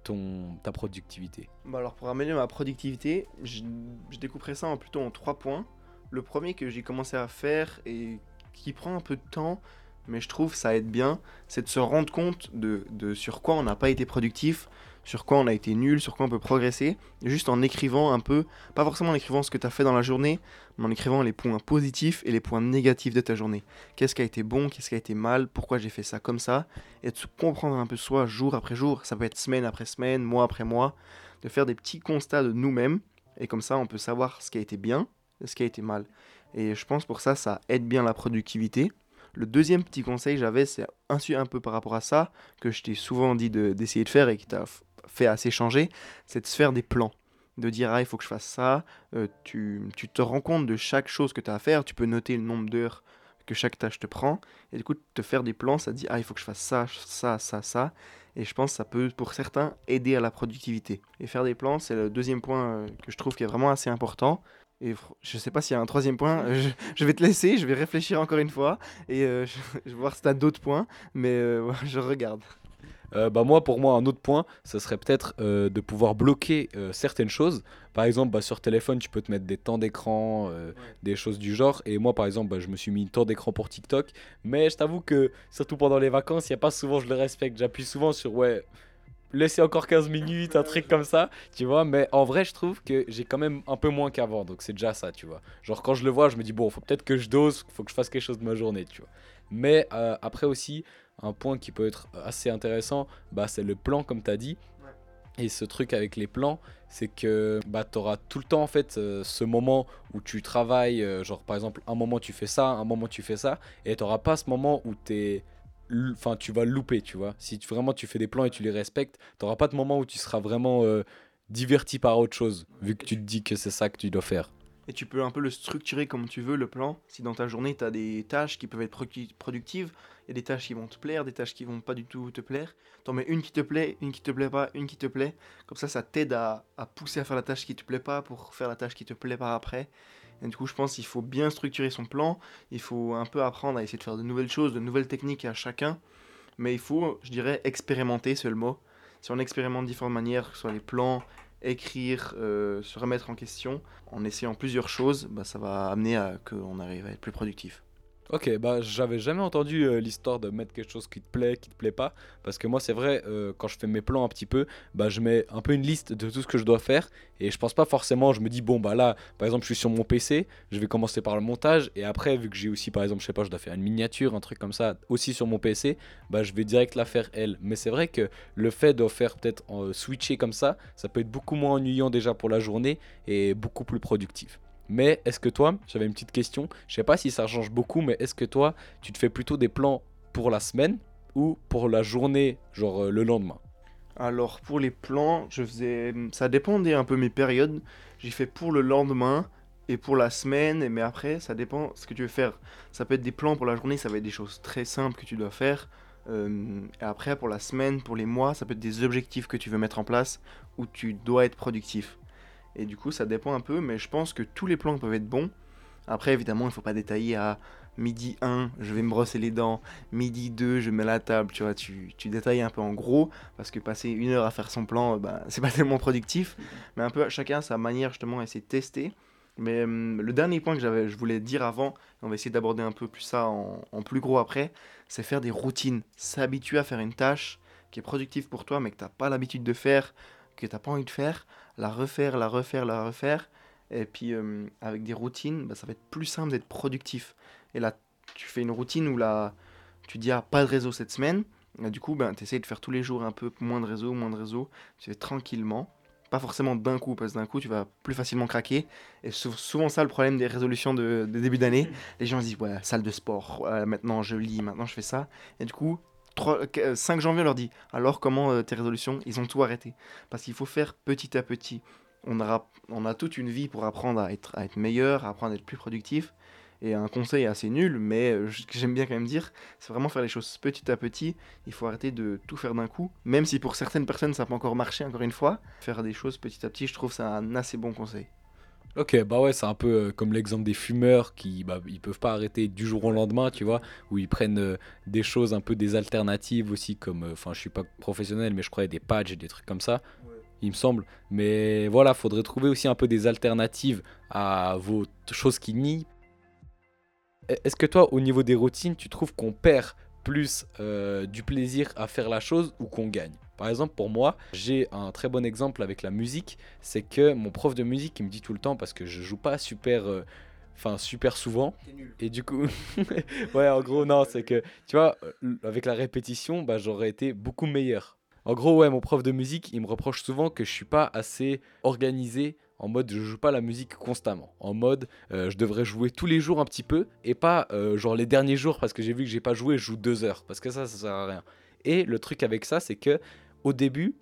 S1: ton, ta productivité
S2: Bah alors pour améliorer ma productivité, je, je ça en plutôt en trois points. Le premier que j'ai commencé à faire et qui prend un peu de temps, mais je trouve ça aide bien, c'est de se rendre compte de sur quoi on n'a pas été productif, sur quoi on a été nul, sur quoi on peut progresser, juste en écrivant un peu, pas forcément en écrivant ce que tu as fait dans la journée, mais en écrivant les points positifs et les points négatifs de ta journée. Qu'est-ce qui a été bon, qu'est-ce qui a été mal, pourquoi j'ai fait ça comme ça, et de se comprendre un peu soi jour après jour, ça peut être semaine après semaine, mois après mois, de faire des petits constats de nous-mêmes, et comme ça on peut savoir ce qui a été bien et ce qui a été mal. Et je pense pour ça, ça aide bien la productivité. Le deuxième petit conseil que j'avais, c'est un, un peu par rapport à ça, que je t'ai souvent dit de- d'essayer de, faire et qui t'a fait assez changer, c'est de se faire des plans. De dire, ah, il faut que je fasse ça. Euh, tu, tu te rends compte de chaque chose que tu as à faire. Tu peux noter le nombre d'heures que chaque tâche te prend. Et du coup, te faire des plans, ça dit, ah, il faut que je fasse ça, ça, ça, ça. Et je pense que ça peut, pour certains, aider à la productivité. Et faire des plans, c'est le deuxième point euh, que je trouve qui est vraiment assez important. Et je sais pas s'il y a un troisième point. euh, Je, vais te laisser, je vais réfléchir encore une fois. Et je, vais voir si tu as d'autres points. Mais je regarde.
S1: Euh, bah moi, pour moi, un autre point, ce serait peut-être euh, de pouvoir bloquer euh, certaines choses. Par exemple, bah, sur téléphone, tu peux te mettre des temps d'écran, euh, des choses du genre. Et moi, par exemple, bah, je me suis mis une temps d'écran pour TikTok. Mais je t'avoue que, surtout pendant les vacances, il n'y a pas souvent, je le respecte. J'appuie souvent sur, ouais, laissez encore 15 minutes, un truc comme ça, tu vois. Mais en vrai, je trouve que j'ai quand même un peu moins qu'avant. Donc c'est déjà ça, tu vois. Genre, quand je le vois, je me dis, bon, faut peut-être que je dose, faut que je fasse quelque chose de ma journée, tu vois. Mais après aussi, un point qui peut être assez intéressant, bah, c'est le plan, comme tu as dit. Et ce truc avec les plans, c'est que bah, tu auras tout le temps en fait euh, ce moment où tu travailles, euh, genre par exemple un moment tu fais ça, un moment tu fais ça, et tu n'auras pas ce moment où enfin tu vas louper, tu vois. Si tu- vraiment tu fais des plans et tu les respectes, tu n'auras pas de moment où tu seras vraiment euh, diverti par autre chose, vu que tu te dis que c'est ça que tu dois faire.
S2: Et tu peux un peu le structurer comme tu veux, le plan. Si dans ta journée, tu as des tâches qui peuvent être productives, il y a des tâches qui vont te plaire, des tâches qui vont pas du tout te plaire. T'en mets une qui te plaît, une qui te plaît pas, une qui te plaît. Comme ça, ça t'aide à, pousser à faire la tâche qui te plaît pas pour faire la tâche qui te plaît pas après. Et du coup, je pense qu'il faut bien structurer son plan. Il faut un peu apprendre à essayer de faire de nouvelles choses, de nouvelles techniques à chacun. Mais il faut, je dirais, expérimenter, c'est le mot. Si on expérimente différentes manières, que ce soit les plans, écrire, euh, se remettre en question, en essayant plusieurs choses, bah, ça va amener à qu'on arrive à être plus productif.
S1: Ok, bah j'avais jamais entendu euh, l'histoire de mettre quelque chose qui te plaît, qui te plaît pas, parce que moi c'est vrai, euh, quand je fais mes plans un petit peu, bah je mets un peu une liste de tout ce que je dois faire, et je pense pas forcément, je me dis bon bah là, par exemple je suis sur mon PC, je vais commencer par le montage, et après vu que j'ai aussi par exemple, je sais pas, je dois faire une miniature, un truc comme ça, aussi sur mon PC, bah je vais direct la faire elle. Mais c'est vrai que le fait de faire peut-être en switcher comme ça, ça peut être beaucoup moins ennuyant déjà pour la journée, et beaucoup plus productif. Mais est-ce que toi, j'avais une petite question, je sais pas si ça change beaucoup, mais est-ce que toi, tu te fais plutôt des plans pour la semaine ou pour la journée, genre euh, le lendemain?
S2: Alors pour les plans, je faisais, ça dépendait un peu mes périodes. J'ai fait pour le lendemain et pour la semaine, mais après, ça dépend ce que tu veux faire. Ça peut être des plans pour la journée, ça va être des choses très simples que tu dois faire. Euh, et après, pour la semaine, pour les mois, ça peut être des objectifs que tu veux mettre en place où tu dois être productif. Et du coup, ça dépend un peu, mais je pense que tous les plans peuvent être bons. Après, évidemment, il ne faut pas détailler à midi 1, je vais me brosser les dents, midi 2, je mets la table, tu vois, tu, tu détailles un peu en gros, parce que passer une heure à faire son plan, bah, c'est pas tellement productif, mais un peu chacun sa manière justement essayer de tester. Mais hum, le dernier point que j'avais, je voulais dire avant, on va essayer d'aborder un peu plus ça en, en plus gros après, c'est faire des routines, s'habituer à faire une tâche qui est productive pour toi, mais que tu n'as pas l'habitude de faire, que tu n'as pas envie de faire, la refaire, la refaire, la refaire. Et puis euh, avec des routines, bah, ça va être plus simple d'être productif. Et là, tu fais une routine où là, tu dis ah, pas de réseau cette semaine. Et du coup, ben, tu essayes de faire tous les jours un peu moins de réseau, moins de réseau. Tu fais tranquillement. Pas forcément d'un coup, parce que d'un coup, tu vas plus facilement craquer. Et souvent, ça, le problème des résolutions de, début d'année. Les gens disent, ouais, salle de sport, maintenant je lis, maintenant je fais ça. Et du coup, 3, 5 euh, janvier, on leur dit alors comment euh, tes résolutions? Ils ont tout arrêté. Parce qu'il faut faire petit à petit. On a, on a toute une vie pour apprendre à être, à être meilleur, à apprendre à être plus productif. Et un conseil assez nul, mais euh, j'aime bien quand même dire, c'est vraiment faire les choses petit à petit. Il faut arrêter de tout faire d'un coup. Même si pour certaines personnes ça peut encore marcher, encore une fois. Faire des choses petit à petit, je trouve ça un assez bon conseil.
S1: Ok, bah ouais, c'est un peu euh, comme l'exemple des fumeurs qui bah, ils peuvent pas arrêter du jour au lendemain, tu vois, où ils prennent euh, des choses un peu des alternatives aussi, comme, euh, enfin, je suis pas professionnel, mais je crois des patchs, des trucs comme ça, il me semble. Mais voilà, faudrait trouver aussi un peu des alternatives à vos choses qui nient. E-, est-ce que toi, au niveau des routines, tu trouves qu'on perd plus du plaisir à faire la chose ou qu'on gagne? Par exemple, pour moi, j'ai un très bon exemple avec la musique, c'est que mon prof de musique, il me dit tout le temps, parce que je joue pas super... Euh, enfin super souvent. Et du coup ouais en gros non c'est que tu vois euh, avec la répétition bah j'aurais été beaucoup meilleur. En gros ouais mon prof de musique il me reproche souvent que je suis pas assez organisé en mode je joue pas la musique constamment. En mode euh, je devrais jouer tous les jours un petit peu et pas genre les derniers jours parce que j'ai vu que j'ai pas joué je joue deux heures parce que ça ça sert à rien. Et le truc avec ça c'est que au début,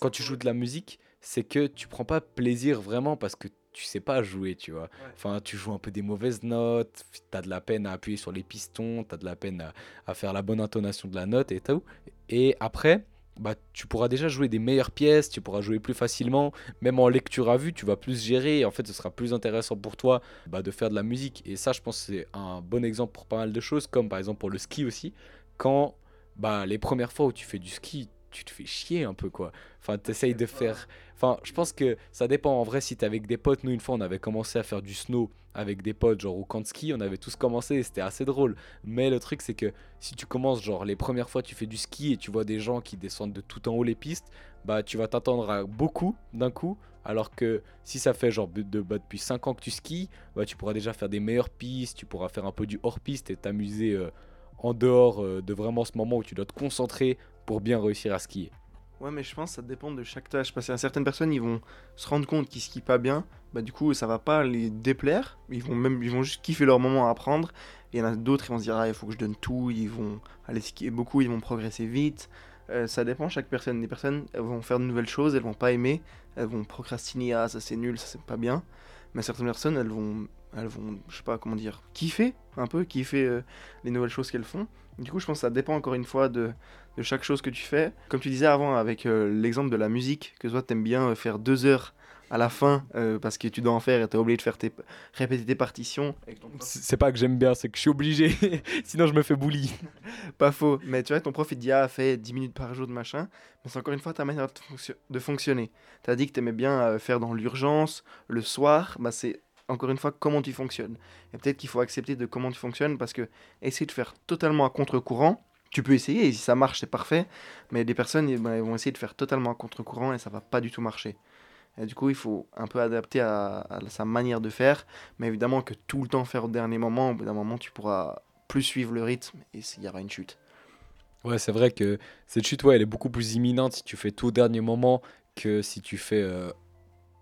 S1: quand tu joues de la musique, c'est que tu prends pas plaisir vraiment parce que tu sais pas jouer, tu vois. Enfin, tu joues un peu des mauvaises notes, tu as de la peine à appuyer sur les pistons, tu as de la peine à, faire la bonne intonation de la note et tout. Et après, bah, tu pourras déjà jouer des meilleures pièces, tu pourras jouer plus facilement, même en lecture à vue, tu vas plus gérer, et en fait ce sera plus intéressant pour toi bah, de faire de la musique. Et ça, je pense c'est un bon exemple pour pas mal de choses, comme par exemple pour le ski aussi, quand bah, les premières fois où tu fais du ski, tu te fais chier un peu quoi. Enfin, t'essayes de faire. Enfin, je pense que ça dépend en vrai si t'es avec des potes. Nous, une fois, on avait commencé à faire du snow avec des potes, genre au camp de ski. On avait tous commencé et c'était assez drôle. Mais le truc, c'est que si tu commences, genre les premières fois, tu fais du ski et tu vois des gens qui descendent de tout en haut les pistes, bah tu vas t'attendre à beaucoup d'un coup. Alors que si ça fait genre de, bah, depuis 5 ans que tu skis, bah tu pourras déjà faire des meilleures pistes, tu pourras faire un peu du hors-piste et t'amuser. Euh, en dehors euh, de vraiment ce moment où tu dois te concentrer pour bien réussir à skier.
S2: Ouais, mais je pense que ça dépend de chaque tâche. Parce que certaines personnes, ils vont se rendre compte qu'ils skient pas bien. Bah, du coup, ça va pas les déplaire. Ils vont même, ils vont juste kiffer leur moment à apprendre. Il y en a d'autres, qui vont se dire, ah, il faut que je donne tout. Ils vont aller skier beaucoup, ils vont progresser vite. Euh, ça dépend chaque personne. Des personnes, elles vont faire de nouvelles choses, elles vont pas aimer. Elles vont procrastiner, ah, ça c'est nul, ça c'est pas bien. mais certaines personnes, elles vont, elles vont, je sais pas comment dire, kiffer un peu, kiffer euh, les nouvelles choses qu'elles font. Du coup, je pense que ça dépend encore une fois de, de chaque chose que tu fais. Comme tu disais avant avec euh, l'exemple de la musique, que toi t'aimes bien euh, faire deux heures à la fin euh, parce que tu dois en faire et t'es obligé de faire tes, répéter tes partitions.
S1: C'est c'est pas que j'aime bien, c'est que je suis obligé. Sinon, je me fais bully.
S2: Pas faux, mais tu vois, ton prof il te dit ah, fais 10 minutes par jour de machin, mais c'est encore une fois ta manière de, fonction- de fonctionner. T'as dit que t'aimais bien euh, faire dans l'urgence, le soir, bah c'est encore une fois comment tu fonctionnes. Et peut-être qu'il faut accepter de comment tu fonctionnes parce que essayer de faire totalement à contre-courant, tu peux essayer et si ça marche c'est parfait, mais des personnes eh ben, vont essayer de faire totalement à contre-courant et ça va pas du tout marcher. Et du coup, il faut un peu adapter à, à sa manière de faire, mais évidemment que tout le temps faire au dernier moment, au bout d'un moment, tu pourras plus suivre le rythme et il y aura une chute.
S1: Ouais, c'est vrai que cette chute, ouais, elle est beaucoup plus imminente si tu fais tout au dernier moment que si tu fais euh,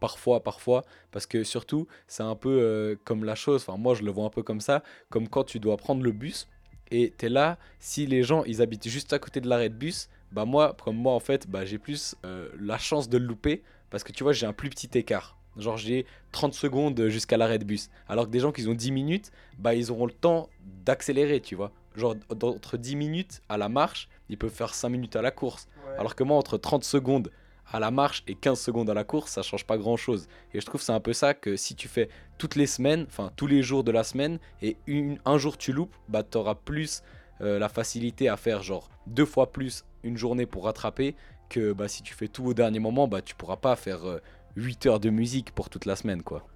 S1: parfois, parfois. Parce que surtout, c'est un peu euh, comme la chose, enfin moi je le vois un peu comme ça, comme quand tu dois prendre le bus et t'es là, si les gens ils habitent juste à côté de l'arrêt de bus, bah moi, comme moi en fait, bah j'ai plus euh, la chance de le louper parce que tu vois, j'ai un plus petit écart. Genre j'ai 30 secondes jusqu'à l'arrêt de bus. Alors que des gens qui ont 10 minutes, bah ils auront le temps d'accélérer, tu vois. Genre d'entre 10 minutes à la marche, ils peuvent faire 5 minutes à la course. Alors que moi, entre 30 secondes à la marche et 15 secondes à la course, ça change pas grand chose. Et je trouve c'est un peu ça que si tu fais toutes les semaines, enfin tous les jours de la semaine, et une- un jour tu loupes, bah tu auras plus euh, la facilité à faire genre deux fois plus une journée pour rattraper que bah, si tu fais tout au dernier moment, bah tu pourras pas faire euh, 8 heures de musique pour toute la semaine quoi.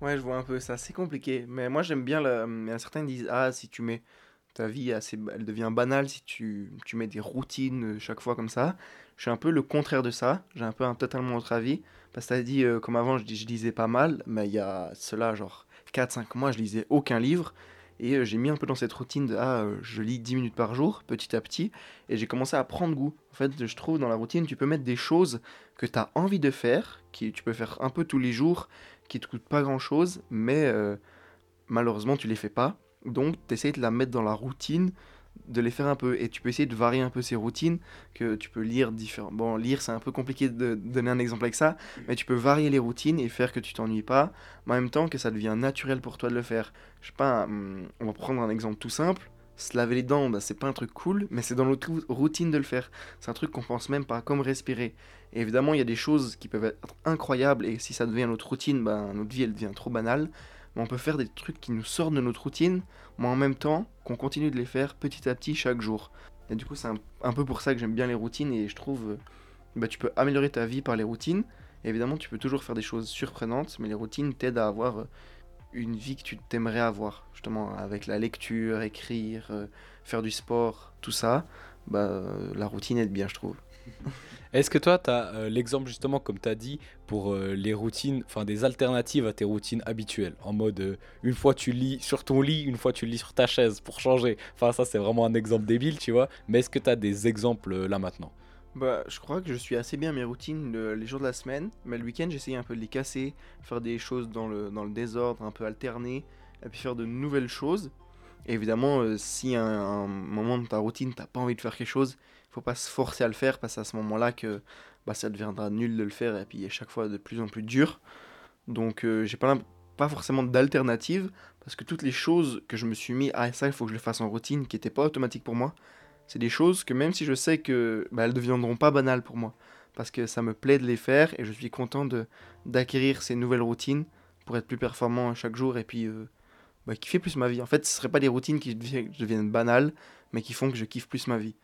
S2: Ouais, je vois un peu ça, c'est compliqué. Mais moi, j'aime bien. Le... Certains disent Ah, si tu mets ta vie, assez... elle devient banale si tu, tu mets des routines euh, chaque fois comme ça. Je suis un peu le contraire de ça. J'ai un peu un totalement autre avis. Parce que t'as dit, euh, comme avant, je, lisais pas mal. Mais il y a cela, genre 4-5 mois, je lisais aucun livre. Et euh, j'ai mis un peu dans cette routine de Ah, je lis 10 minutes par jour, petit à petit. Et j'ai commencé à prendre goût. En fait, je trouve dans la routine, tu peux mettre des choses que tu as envie de faire, qui tu peux faire un peu tous les jours qui te coûtent pas grand chose, mais malheureusement tu les fais pas. Donc tu de la mettre dans la routine, de les faire un peu. Et tu peux essayer de varier un peu ces routines, que tu peux lire différents. Bon, lire c'est un peu compliqué de donner un exemple avec ça, mais tu peux varier les routines et faire que tu t'ennuies pas, mais en même temps que ça devient naturel pour toi de le faire. Je sais pas, hum, on va prendre un exemple tout simple. Se laver les dents, bah, c'est pas un truc cool, mais c'est dans notre rou- routine de le faire. C'est un truc qu'on pense même pas, comme respirer. Et évidemment, il y a des choses qui peuvent être incroyables, et si ça devient notre routine, ben, notre vie elle devient trop banale. On peut faire des trucs qui nous sortent de notre routine, mais en même temps qu'on continue de les faire petit à petit chaque jour. Et du coup, c'est un, peu pour ça que j'aime bien les routines, et je trouve euh, bah, tu peux améliorer ta vie par les routines. Évidemment, tu peux toujours faire des choses surprenantes, mais les routines t'aident à avoir euh, une vie que tu t'aimerais avoir, justement, avec la lecture, écrire, euh, faire du sport, tout ça. Bah, la routine aide bien, je trouve.
S1: Est-ce que toi, tu as l'exemple justement, comme tu as dit, pour euh, les routines, enfin des alternatives à tes routines habituelles? En mode, euh, une fois tu lis sur ton lit, une fois tu lis sur ta chaise pour changer. Enfin, ça, c'est vraiment un exemple débile, tu vois. Mais est-ce que tu as des exemples euh, là maintenant?
S2: Bah, je crois que je suis assez bien mes routines le- les jours de la semaine, mais le week-end j'essaye un peu de les casser, faire des choses dans le, dans le désordre, un peu alterner, et puis faire de nouvelles choses. Évidemment, euh, si à un, un moment de ta routine t'as pas envie de faire quelque chose, faut pas se forcer à le faire, parce que à ce moment-là que bah, ça deviendra nul de le faire, et puis à chaque fois de plus en plus dur. Donc euh, j'ai pas, pas forcément d'alternative, parce que toutes les choses que je me suis mis, ah ça il faut que je le fasse en routine, qui n'étaient pas automatiques pour moi, c'est des choses que même si je sais que bah, deviendront pas banales pour moi, parce que ça me plaît de les faire et je suis content de d'acquérir ces nouvelles routines pour être plus performant chaque jour et puis euh, bah, kiffer plus ma vie. En fait, ce serait pas des routines qui deviennent banales, mais qui font que je kiffe plus ma vie.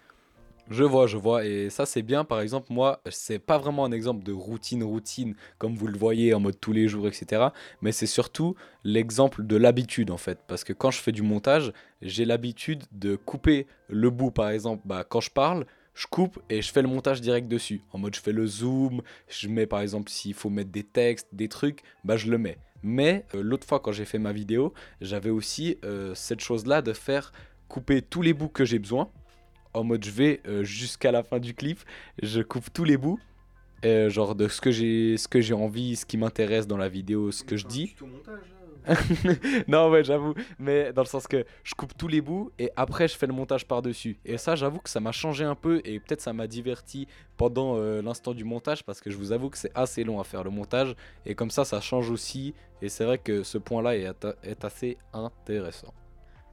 S1: Je vois, je vois. Et ça, c'est bien. Par exemple, moi, c'est pas vraiment un exemple de routine, routine, comme vous le voyez en mode tous les jours, etc. Mais c'est surtout l'exemple de l'habitude, en fait. Parce que quand je fais du montage, j'ai l'habitude de couper le bout, par exemple, bah, quand je parle. Je coupe et je fais le montage direct dessus. En mode, je fais le zoom, je mets par exemple s'il faut mettre des textes, des trucs, bah je le mets. Mais euh, l'autre fois, quand j'ai fait ma vidéo, j'avais aussi euh, cette chose-là de faire couper tous les bouts que j'ai besoin en mode je vais euh, jusqu'à la fin du clip, je coupe tous les bouts, euh, genre de ce que j'ai ce que j'ai envie, ce qui m'intéresse dans la vidéo, ce que je dis. non, ouais, j'avoue. Mais dans le sens que je coupe tous les bouts et après je fais le montage par-dessus. Et ça, j'avoue que ça m'a changé un peu et peut-être ça m'a diverti pendant euh, l'instant du montage parce que je vous avoue que c'est assez long à faire le montage. Et comme ça, ça change aussi. Et c'est vrai que ce point-là est, est assez intéressant.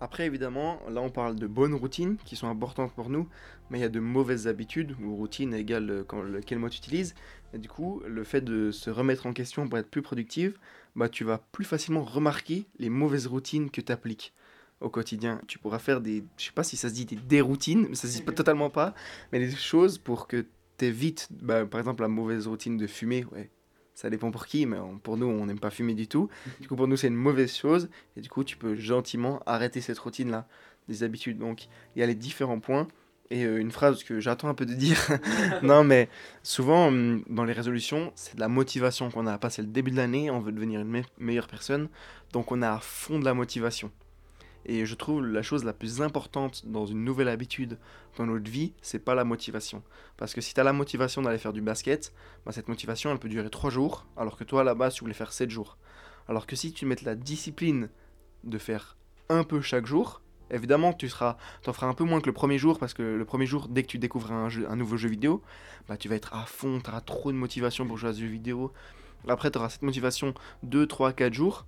S2: Après, évidemment, là on parle de bonnes routines qui sont importantes pour nous, mais il y a de mauvaises habitudes, où routine égale euh, quand, quel mot tu utilises. Et du coup, le fait de se remettre en question pour être plus productive, bah, tu vas plus facilement remarquer les mauvaises routines que tu appliques au quotidien. Tu pourras faire des, je sais pas si ça se dit des déroutines, mais ça se dit pas totalement pas, mais des choses pour que tu évites, bah, par exemple la mauvaise routine de fumer, ouais, ça dépend pour qui, mais pour nous, on n'aime pas fumer du tout. Du coup, pour nous, c'est une mauvaise chose. Et du coup, tu peux gentiment arrêter cette routine-là, des habitudes. Donc, il y a les différents points. Et euh, une phrase que j'attends un peu de dire. non, mais souvent, hum, dans les résolutions, c'est de la motivation qu'on a. Pas, le début de l'année, on veut devenir une meilleure personne. Donc, on a à fond de la motivation. Et je trouve la chose la plus importante dans une nouvelle habitude dans notre vie, c'est pas la motivation. Parce que si tu as la motivation d'aller faire du basket, bah cette motivation elle peut durer 3 jours, alors que toi base tu voulais faire 7 jours. Alors que si tu mets la discipline de faire un peu chaque jour, évidemment tu seras, en feras un peu moins que le premier jour, parce que le premier jour, dès que tu découvres un, un nouveau jeu vidéo, bah tu vas être à fond, tu auras trop de motivation pour jouer à ce jeu vidéo. Après tu auras cette motivation 2, 3, 4 jours,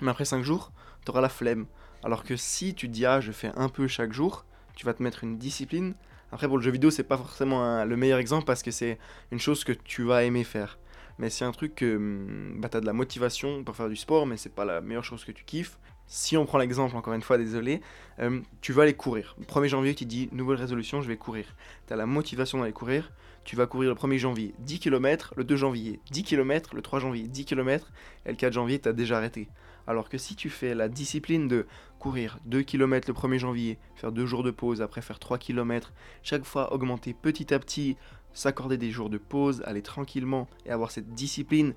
S2: mais après 5 jours, tu auras la flemme. Alors que si tu dis ah je fais un peu chaque jour, tu vas te mettre une discipline. Après pour le jeu vidéo c'est pas forcément le meilleur exemple parce que c'est une chose que tu vas aimer faire. Mais c'est un truc que hum, bah, tu as de la motivation pour faire du sport mais c'est pas la meilleure chose que tu kiffes. Si on prend l'exemple, encore une fois, désolé, hum, tu vas aller courir. Le 1er janvier, tu dis nouvelle résolution, je vais courir. Tu as la motivation d'aller courir. Tu vas courir le 1er janvier 10 km, le 2 janvier 10 km, le 3 janvier 10 km, et le 4 janvier, tu as déjà arrêté. Alors que si tu fais la discipline de courir 2 km le 1er janvier, faire 2 jours de pause, après faire 3 km, chaque fois augmenter petit à petit, s'accorder des jours de pause, aller tranquillement et avoir cette discipline,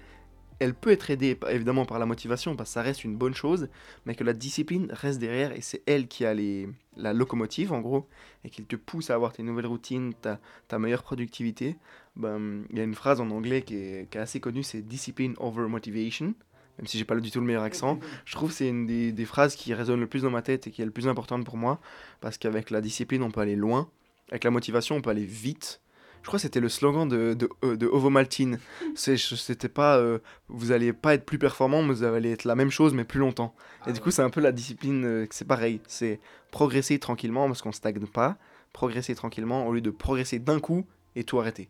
S2: elle peut être aidée évidemment par la motivation parce que ça reste une bonne chose, mais que la discipline reste derrière et c'est elle qui a les, la locomotive en gros et qui te pousse à avoir tes nouvelles routines, ta, meilleure productivité. Ben, il y a une phrase en anglais qui est assez connue, c'est discipline over motivation même si j'ai pas du tout le meilleur accent. Je trouve que c'est une des, phrases qui résonne le plus dans ma tête et qui est le plus importante pour moi, parce qu'avec la discipline, on peut aller loin, avec la motivation, on peut aller vite. Je crois que c'était le slogan de, de, euh, de Ovo Maltine. C'était pas euh, vous allez pas être plus performant, mais vous allez être la même chose, mais plus longtemps. et du ah coup, c'est un peu la discipline, euh, c'est pareil. C'est progresser tranquillement parce qu'on stagne pas, progresser tranquillement au lieu de progresser d'un coup et tout arrêter.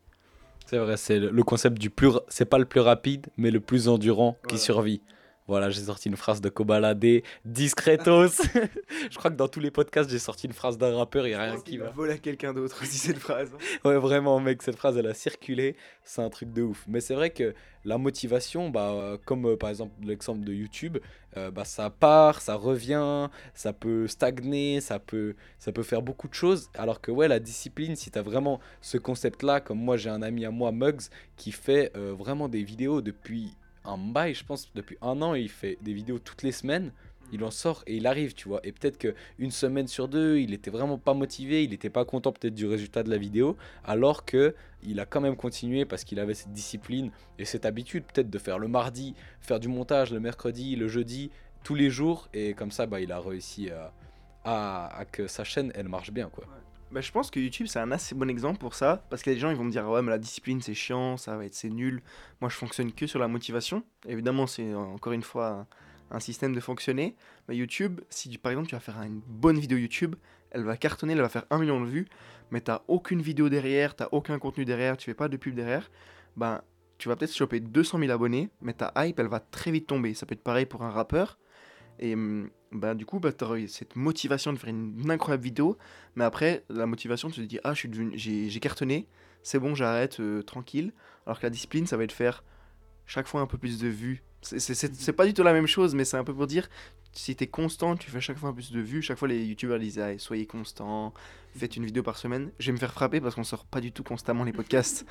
S1: C'est vrai, c'est le concept du plus. C'est pas le plus rapide, mais le plus endurant qui survit. Voilà, j'ai sorti une phrase de Kobalade, discretos. je crois que dans tous les podcasts, j'ai sorti une phrase d'un rappeur, il n'y a rien qui va.
S2: voler à quelqu'un d'autre aussi cette phrase.
S1: ouais, vraiment, mec, cette phrase, elle a circulé. C'est un truc de ouf. Mais c'est vrai que la motivation, bah, comme euh, par exemple l'exemple de YouTube, euh, bah, ça part, ça revient, ça peut stagner, ça peut, ça peut faire beaucoup de choses. Alors que, ouais, la discipline, si tu as vraiment ce concept-là, comme moi, j'ai un ami à moi, Mugs, qui fait euh, vraiment des vidéos depuis un bail, je pense, depuis un an, il fait des vidéos toutes les semaines. Il en sort et il arrive, tu vois. Et peut-être qu'une semaine sur deux, il était vraiment pas motivé, il était pas content peut-être du résultat de la vidéo, alors que il a quand même continué parce qu'il avait cette discipline et cette habitude peut-être de faire le mardi, faire du montage le mercredi, le jeudi, tous les jours. Et comme ça, bah, il a réussi à, que sa chaîne, elle marche bien, quoi.
S2: Bah, je pense que YouTube c'est un assez bon exemple pour ça parce que les gens ils vont me dire ouais mais la discipline c'est chiant, ça va être c'est nul. Moi je fonctionne que sur la motivation. Évidemment c'est encore une fois un, système de fonctionner. Mais YouTube, si par exemple tu vas faire une bonne vidéo YouTube, elle va cartonner, elle va faire un million de vues, mais t'as aucune vidéo derrière, t'as aucun contenu derrière, tu fais pas de pub derrière, ben tu vas peut-être choper 200 000 abonnés, mais ta hype elle va très vite tomber. Ça peut être pareil pour un rappeur. Et hum, bah, du coup, bah, tu cette motivation de faire une, incroyable vidéo, mais après, la motivation, tu te dis, ah, j'ai cartonné, c'est bon, j'arrête, euh, tranquille. Alors que la discipline, ça va être faire chaque fois un peu plus de vues. C'est pas du tout la même chose, mais c'est un peu pour dire, si tu es constant, tu fais chaque fois un peu plus de vues. Chaque fois, les youtubeurs disent, ah, soyez constant, faites une vidéo par semaine. Je vais me faire frapper parce qu'on sort pas du tout constamment les podcasts.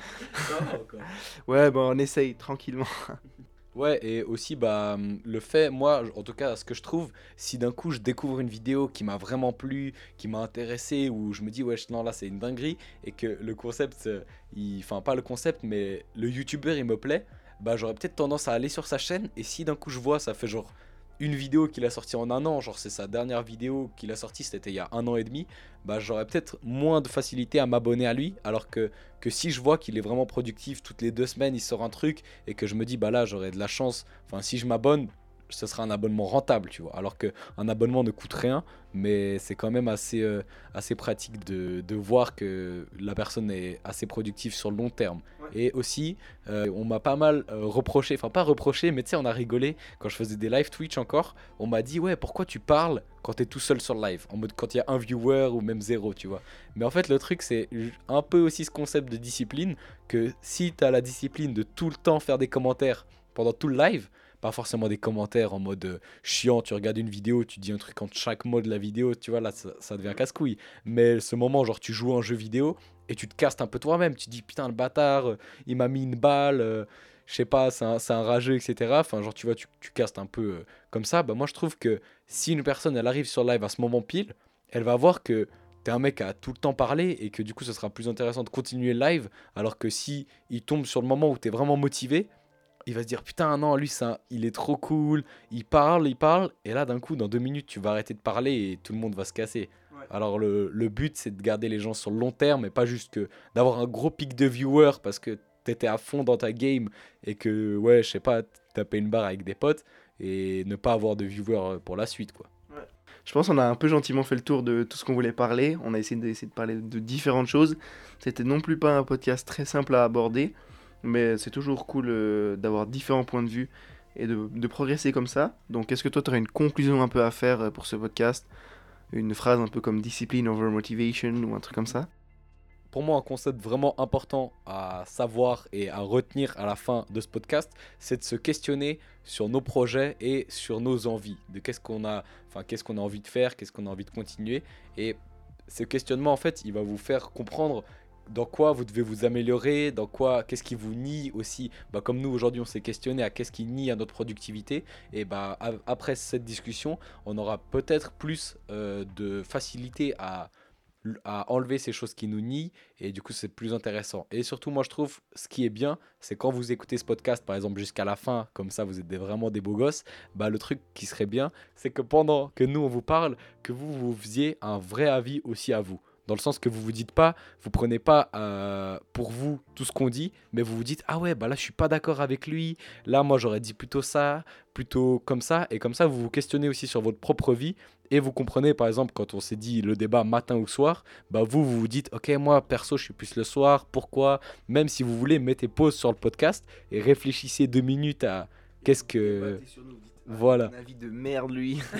S2: ouais, bon, on essaye tranquillement.
S1: Ouais, et aussi, bah, le fait, moi, en tout cas, ce que je trouve, si d'un coup je découvre une vidéo qui m'a vraiment plu, qui m'a intéressé, ou je me dis, ouais, non, là, c'est une dinguerie, et que le concept, il... enfin, pas le concept, mais le youtubeur, il me plaît, bah, j'aurais peut-être tendance à aller sur sa chaîne, et si d'un coup je vois, ça fait genre une vidéo qu'il a sortie en un an, genre c'est sa dernière vidéo qu'il a sortie, c'était il y a un an et demi, bah j'aurais peut-être moins de facilité à m'abonner à lui, alors que, si je vois qu'il est vraiment productif, toutes les deux semaines il sort un truc, et que je me dis bah là j'aurais de la chance, enfin si je m'abonne, ce sera un abonnement rentable, tu vois. Alors qu'un abonnement ne coûte rien, mais c'est quand même assez, euh, assez pratique de, de, voir que la personne est assez productive sur le long terme. Et aussi, euh, on m'a pas mal euh, reproché, enfin pas reproché, mais tu sais, on a rigolé quand je faisais des live Twitch encore. On m'a dit, ouais, pourquoi tu parles quand tu es tout seul sur le live? En mode quand il y a un viewer ou même zéro, tu vois. Mais en fait, le truc, c'est un peu aussi ce concept de discipline, que si tu as la discipline de tout le temps faire des commentaires pendant tout le live, pas forcément des commentaires en mode euh, chiant, tu regardes une vidéo, tu dis un truc entre chaque mot de la vidéo, tu vois, là, ça, devient casse-couille. Mais ce moment, genre, tu joues un jeu vidéo et tu te castes un peu toi-même, tu dis, putain, le bâtard, euh, il m'a mis une balle, euh, je sais pas, c'est un, rageux, etc. Enfin, genre, tu vois, tu, tu castes un peu comme ça. Bah, moi, je trouve que si une personne, elle arrive sur live à ce moment pile, elle va voir que t'es un mec à tout le temps parler et que du coup, ce sera plus intéressant de continuer le live, alors que si il tombe sur le moment où t'es vraiment motivé, il va se dire putain non lui ça il est trop cool il parle il parle et là d'un coup dans deux minutes tu vas arrêter de parler et tout le monde va se casser alors le, le but c'est de garder les gens sur le long terme et pas juste que d'avoir un gros pic de viewers parce que t'étais à fond dans ta game et que ouais je sais pas taper une barre avec des potes et ne pas avoir de viewers pour la suite quoi
S2: je pense qu'on a un peu gentiment fait le tour de tout ce qu'on voulait parler. On a essayé de, de parler de différentes choses. C'était non plus pas un podcast très simple à aborder. Mais c'est toujours cool euh, d'avoir différents points de vue et de, progresser comme ça. Donc, est-ce que toi, tu aurais une conclusion un peu à faire euh, pour ce podcast? Une phrase un peu comme discipline over motivation ou un truc comme ça?
S1: Pour moi, un concept vraiment important à savoir et à retenir à la fin de ce podcast, c'est de se questionner sur nos projets et sur nos envies, de qu'est-ce qu'on a, enfin qu'est-ce qu'on a envie de faire, qu'est-ce qu'on a envie de continuer. Et ce questionnement, en fait, il va vous faire comprendre dans quoi vous devez vous améliorer, dans quoi, qu'est-ce qui vous nie aussi. Bah, comme nous aujourd'hui, on s'est questionné à qu'est-ce qui nie à notre productivité. Et bah, après cette discussion, on aura peut-être plus euh, de facilité à, à enlever ces choses qui nous nient. Et du coup, c'est plus intéressant. Et surtout, moi, je trouve ce qui est bien, c'est quand vous écoutez ce podcast, par exemple, jusqu'à la fin, comme ça, vous êtes vraiment des beaux gosses. Bah, le truc qui serait bien, c'est que pendant que nous, on vous parle, que vous vous faisiez un vrai avis aussi à vous. Dans le sens que vous vous dites pas, vous prenez pas euh, pour vous tout ce qu'on dit, mais vous vous dites ah ouais bah là je suis pas d'accord avec lui. Là moi j'aurais dit plutôt ça, plutôt comme ça, et comme ça vous vous questionnez aussi sur votre propre vie et vous comprenez par exemple quand on s'est dit le débat matin ou soir, bah vous vous vous dites ok moi perso je suis plus le soir, pourquoi? Même si vous voulez mettez pause sur le podcast et réfléchissez deux minutes à qu'est-ce que voilà.
S2: Un avis de merde lui.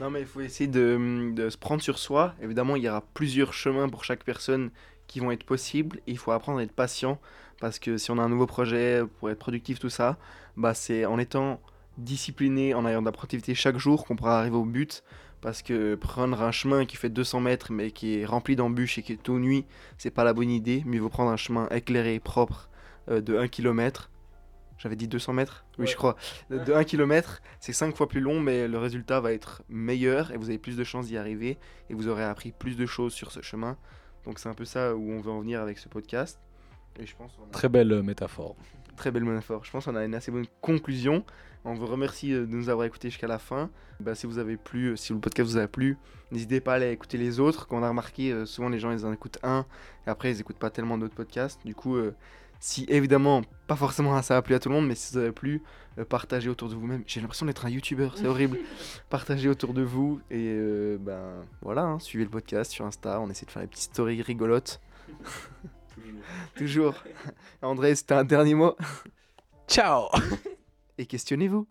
S2: Non, mais il faut essayer de, de, se prendre sur soi. Évidemment, il y aura plusieurs chemins pour chaque personne qui vont être possibles. Et il faut apprendre à être patient. Parce que si on a un nouveau projet, pour être productif, tout ça, bah c'est en étant discipliné, en ayant de la productivité chaque jour qu'on pourra arriver au but. Parce que prendre un chemin qui fait 200 mètres mais qui est rempli d'embûches et qui est tout nuit, c'est pas la bonne idée. Mais il vaut prendre un chemin éclairé, propre, euh, de 1 km j'avais dit 200 mètres Oui, je crois. De 1 km, c'est 5 fois plus long, mais le résultat va être meilleur et vous avez plus de chances d'y arriver et vous aurez appris plus de choses sur ce chemin. Donc c'est un peu ça où on veut en venir avec ce podcast.
S1: Et je pense Très belle euh, métaphore.
S2: Très belle métaphore. Je pense qu'on a une assez bonne conclusion. On vous remercie euh, de nous avoir écoutés jusqu'à la fin. Bah, si vous avez plu, euh, si le podcast vous a plu, n'hésitez pas à aller écouter les autres. Qu'on a remarqué, souvent les gens ils en écoutent un et après ils n'écoutent pas tellement d'autres podcasts. Du coup, si évidemment, pas forcément ça a plu à tout le monde, mais si ça a plu, euh, partagez autour de vous-même. J'ai l'impression d'être un youtubeur, c'est horrible. partagez autour de vous et euh, ben voilà, hein, suivez le podcast sur Insta, on essaie de faire des petites stories rigolotes. Toujours. André, c'était un dernier mot.
S1: Ciao
S2: Et questionnez-vous.